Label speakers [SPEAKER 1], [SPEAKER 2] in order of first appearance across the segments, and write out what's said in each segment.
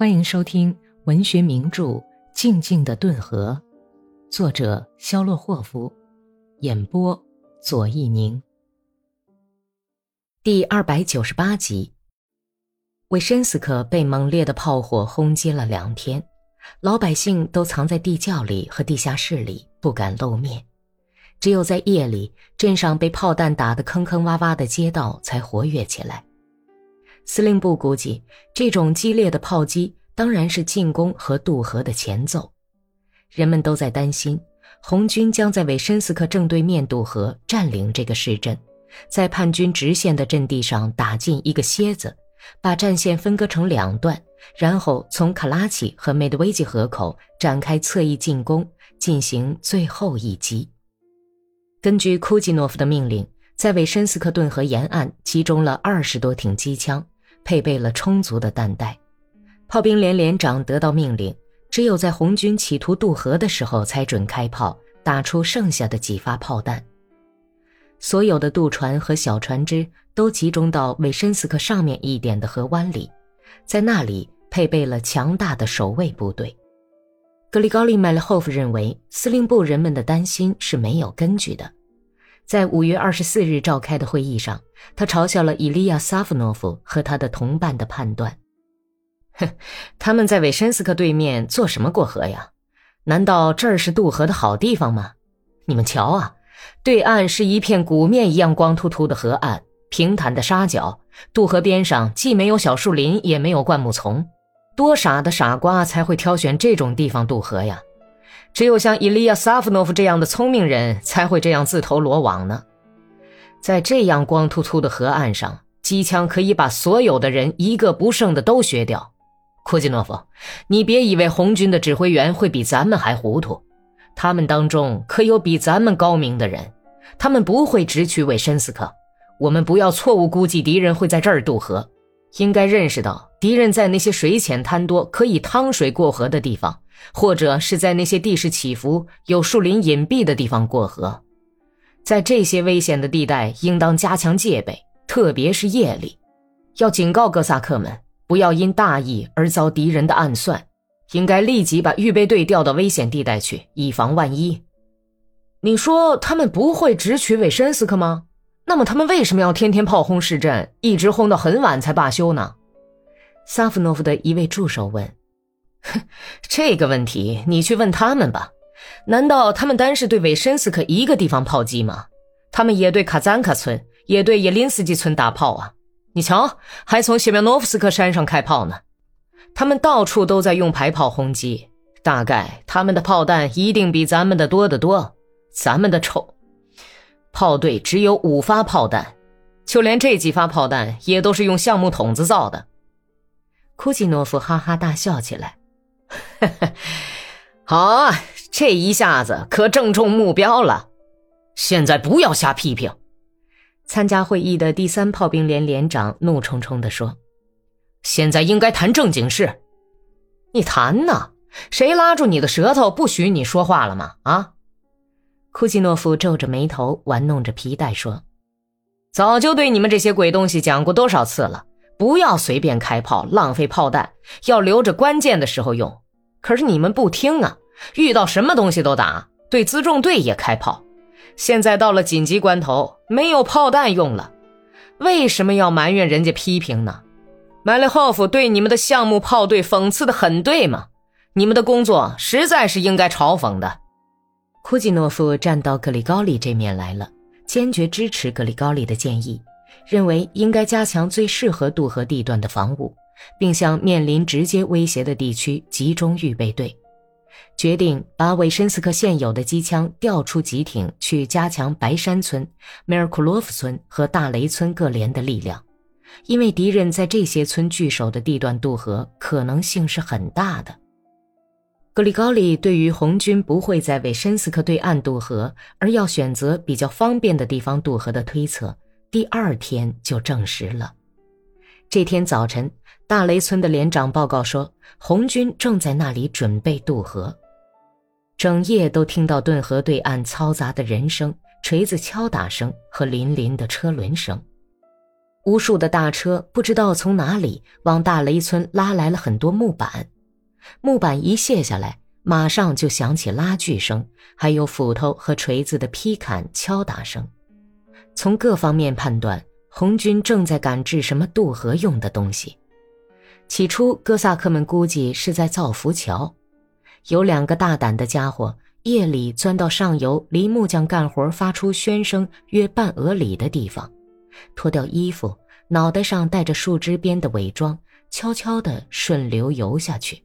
[SPEAKER 1] 欢迎收听文学名著《静静的顿河》，作者肖洛霍夫，演播左一宁。第二百九十八集，维申斯克被猛烈的炮火轰击了两天，老百姓都藏在地窖里和地下室里，不敢露面。只有在夜里，镇上被炮弹打得坑坑洼洼的街道才活跃起来。司令部估计，这种激烈的炮击当然是进攻和渡河的前奏。人们都在担心，红军将在韦申斯克正对面渡河，占领这个市镇，在叛军直线的阵地上打进一个楔子，把战线分割成两段，然后从卡拉奇和梅德韦吉河口展开侧翼进攻，进行最后一击。根据库季诺夫的命令，在韦申斯克顿河沿岸集中了二十多挺机枪。配备了充足的弹袋，炮兵连连长得到命令，只有在红军企图渡河的时候才准开炮，打出剩下的几发炮弹。所有的渡船和小船只都集中到韦申斯克上面一点的河湾里，在那里配备了强大的守卫部队。格里高利·麦列霍夫认为，司令部人们的担心是没有根据的。在五月二十四日召开的会议上，他嘲笑了伊利亚·萨夫诺夫和他的同伴的判断。哼，他们在韦申斯克对面做什么过河呀？难道这儿是渡河的好地方吗？你们瞧啊，对岸是一片谷面一样光秃秃的河岸，平坦的沙角，渡河边上既没有小树林，也没有灌木丛。多傻的傻瓜才会挑选这种地方渡河呀！只有像伊利亚·萨夫诺夫这样的聪明人才会这样自投罗网呢。在这样光秃秃的河岸上，机枪可以把所有的人一个不剩的都削掉。库季诺夫，你别以为红军的指挥员会比咱们还糊涂，他们当中可有比咱们高明的人。他们不会直取韦申斯克。我们不要错误估计敌人会在这儿渡河，应该认识到敌人在那些水浅滩多、可以趟水过河的地方。或者是在那些地势起伏、有树林隐蔽的地方过河，在这些危险的地带，应当加强戒备，特别是夜里。要警告哥萨克们，不要因大意而遭敌人的暗算，应该立即把预备队调到危险地带去，以防万一。你说他们不会直取韦申斯克吗？那么他们为什么要天天炮轰市镇，一直轰到很晚才罢休呢？萨夫诺夫的一位助手问。哼，这个问题你去问他们吧。难道他们单是对韦申斯克一个地方炮击吗？他们也对卡赞卡村、也对叶林斯基村打炮啊！你瞧，还从谢苗诺夫斯克山上开炮呢。他们到处都在用排炮轰击，大概他们的炮弹一定比咱们的多得多。咱们的臭炮队只有五发炮弹，就连这几发炮弹也都是用橡木桶子造的。库季诺夫哈哈大笑起来。好啊，这一下子可正中目标了。现在不要瞎批评。参加会议的第三炮兵连连长怒冲冲地说：“现在应该谈正经事。你谈呢？谁拉住你的舌头，不许你说话了吗？啊？”库奇诺夫皱着眉头，玩弄着皮带说：“早就对你们这些鬼东西讲过多少次了。”不要随便开炮，浪费炮弹，要留着关键的时候用。可是你们不听啊，遇到什么东西都打，对辎重队也开炮。现在到了紧急关头，没有炮弹用了，为什么要埋怨人家批评呢？麦列霍夫对你们的项目炮队讽刺的很对吗？你们的工作实在是应该嘲讽的。库季诺夫站到格里高利这面来了，坚决支持格里高利的建议。认为应该加强最适合渡河地段的防务，并向面临直接威胁的地区集中预备队。决定把韦申斯克现有的机枪调出几挺，去加强白山村、梅尔库洛夫村和大雷村各连的力量，因为敌人在这些村据守的地段渡河可能性是很大的。格里高利对于红军不会在韦申斯克对岸渡河，而要选择比较方便的地方渡河的推测。第二天就证实了。这天早晨，大雷村的连长报告说，红军正在那里准备渡河。整夜都听到顿河对岸嘈杂的人声、锤子敲打声和林林的车轮声。无数的大车不知道从哪里往大雷村拉来了很多木板，木板一卸下来，马上就响起拉锯声，还有斧头和锤子的劈砍敲打声。从各方面判断，红军正在赶制什么渡河用的东西。起初，哥萨克们估计是在造浮桥。有两个大胆的家伙，夜里钻到上游离木匠干活发出喧声约半俄里的地方。脱掉衣服，脑袋上戴着树枝编的伪装，悄悄地顺流游下去。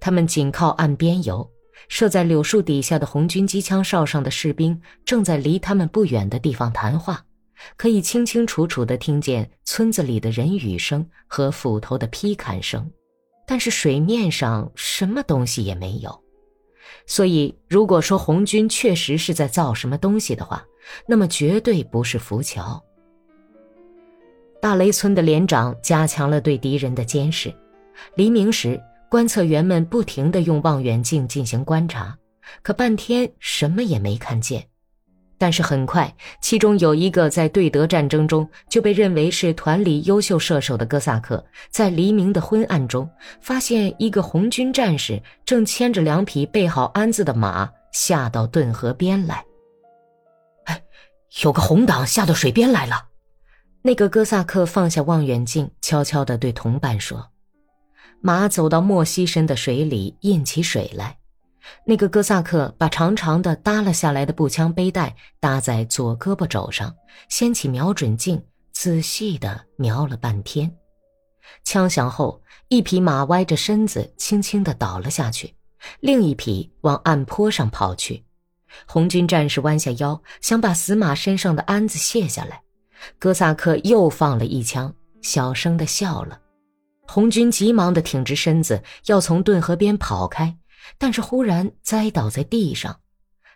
[SPEAKER 1] 他们紧靠岸边游，设在柳树底下的红军机枪哨上的士兵正在离他们不远的地方谈话，可以清清楚楚地听见村子里的人语声和斧头的劈砍声，但是水面上什么东西也没有。所以，如果说红军确实是在造什么东西的话，那么绝对不是浮桥。大雷村的连长加强了对敌人的监视。黎明时，观测员们不停地用望远镜进行观察，可半天什么也没看见。但是很快，其中有一个在对德战争中就被认为是团里优秀射手的哥萨克，在黎明的昏暗中发现一个红军战士正牵着两匹备好鞍子的马下到顿河边来。哎，有个红党下到水边来了。那个哥萨克放下望远镜，悄悄地对同伴说：“马走到莫西深的水里，印起水来。”那个哥萨克把长长的耷拉下来的步枪背带搭在左胳膊肘上，掀起瞄准镜，仔细地瞄了半天。枪响后，一匹马歪着身子，轻轻地倒了下去，另一匹往岸坡上跑去。红军战士弯下腰，想把死马身上的鞍子卸下来。哥萨克又放了一枪，小声的笑了。红军急忙的挺直身子，要从顿河边跑开，但是忽然栽倒在地上，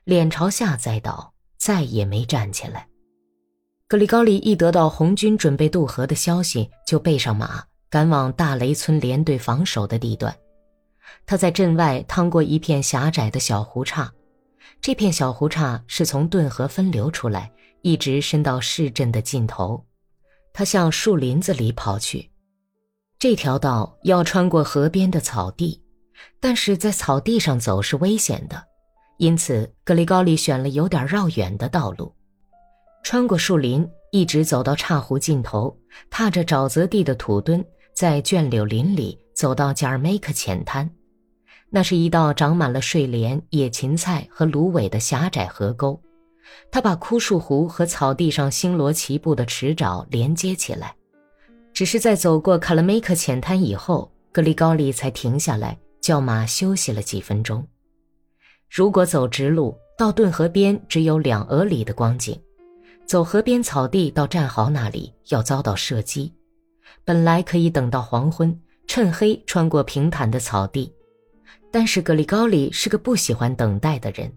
[SPEAKER 1] 脸朝下栽倒，再也没站起来。格里高利一得到红军准备渡河的消息，就背上马，赶往大雷村连队防守的地段。他在镇外趟过一片狭窄的小湖岔，这片小湖岔是从顿河分流出来。一直伸到市镇的尽头，他向树林子里跑去。这条道要穿过河边的草地，但是在草地上走是危险的，因此格里高利选了有点绕远的道路，穿过树林，一直走到岔湖尽头，踏着沼泽地的土墩，在卷柳林里走到贾尔梅克浅滩，那是一道长满了睡莲、野芹菜和芦苇的狭窄河沟。他把枯树湖和草地上星罗棋布的池沼连接起来，只是在走过卡拉梅克浅滩以后，格里高利才停下来，叫马休息了几分钟。如果走直路到顿河边，只有两俄里的光景；走河边草地到战壕那里，要遭到射击。本来可以等到黄昏，趁黑穿过平坦的草地，但是格里高利是个不喜欢等待的人，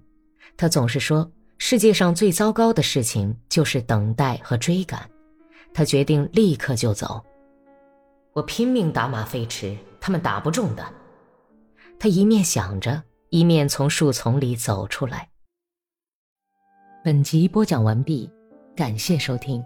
[SPEAKER 1] 他总是说。世界上最糟糕的事情就是等待和追赶，他决定立刻就走。我拼命打马飞驰，他们打不中的。他一面想着，一面从树丛里走出来。本集播讲完毕，感谢收听。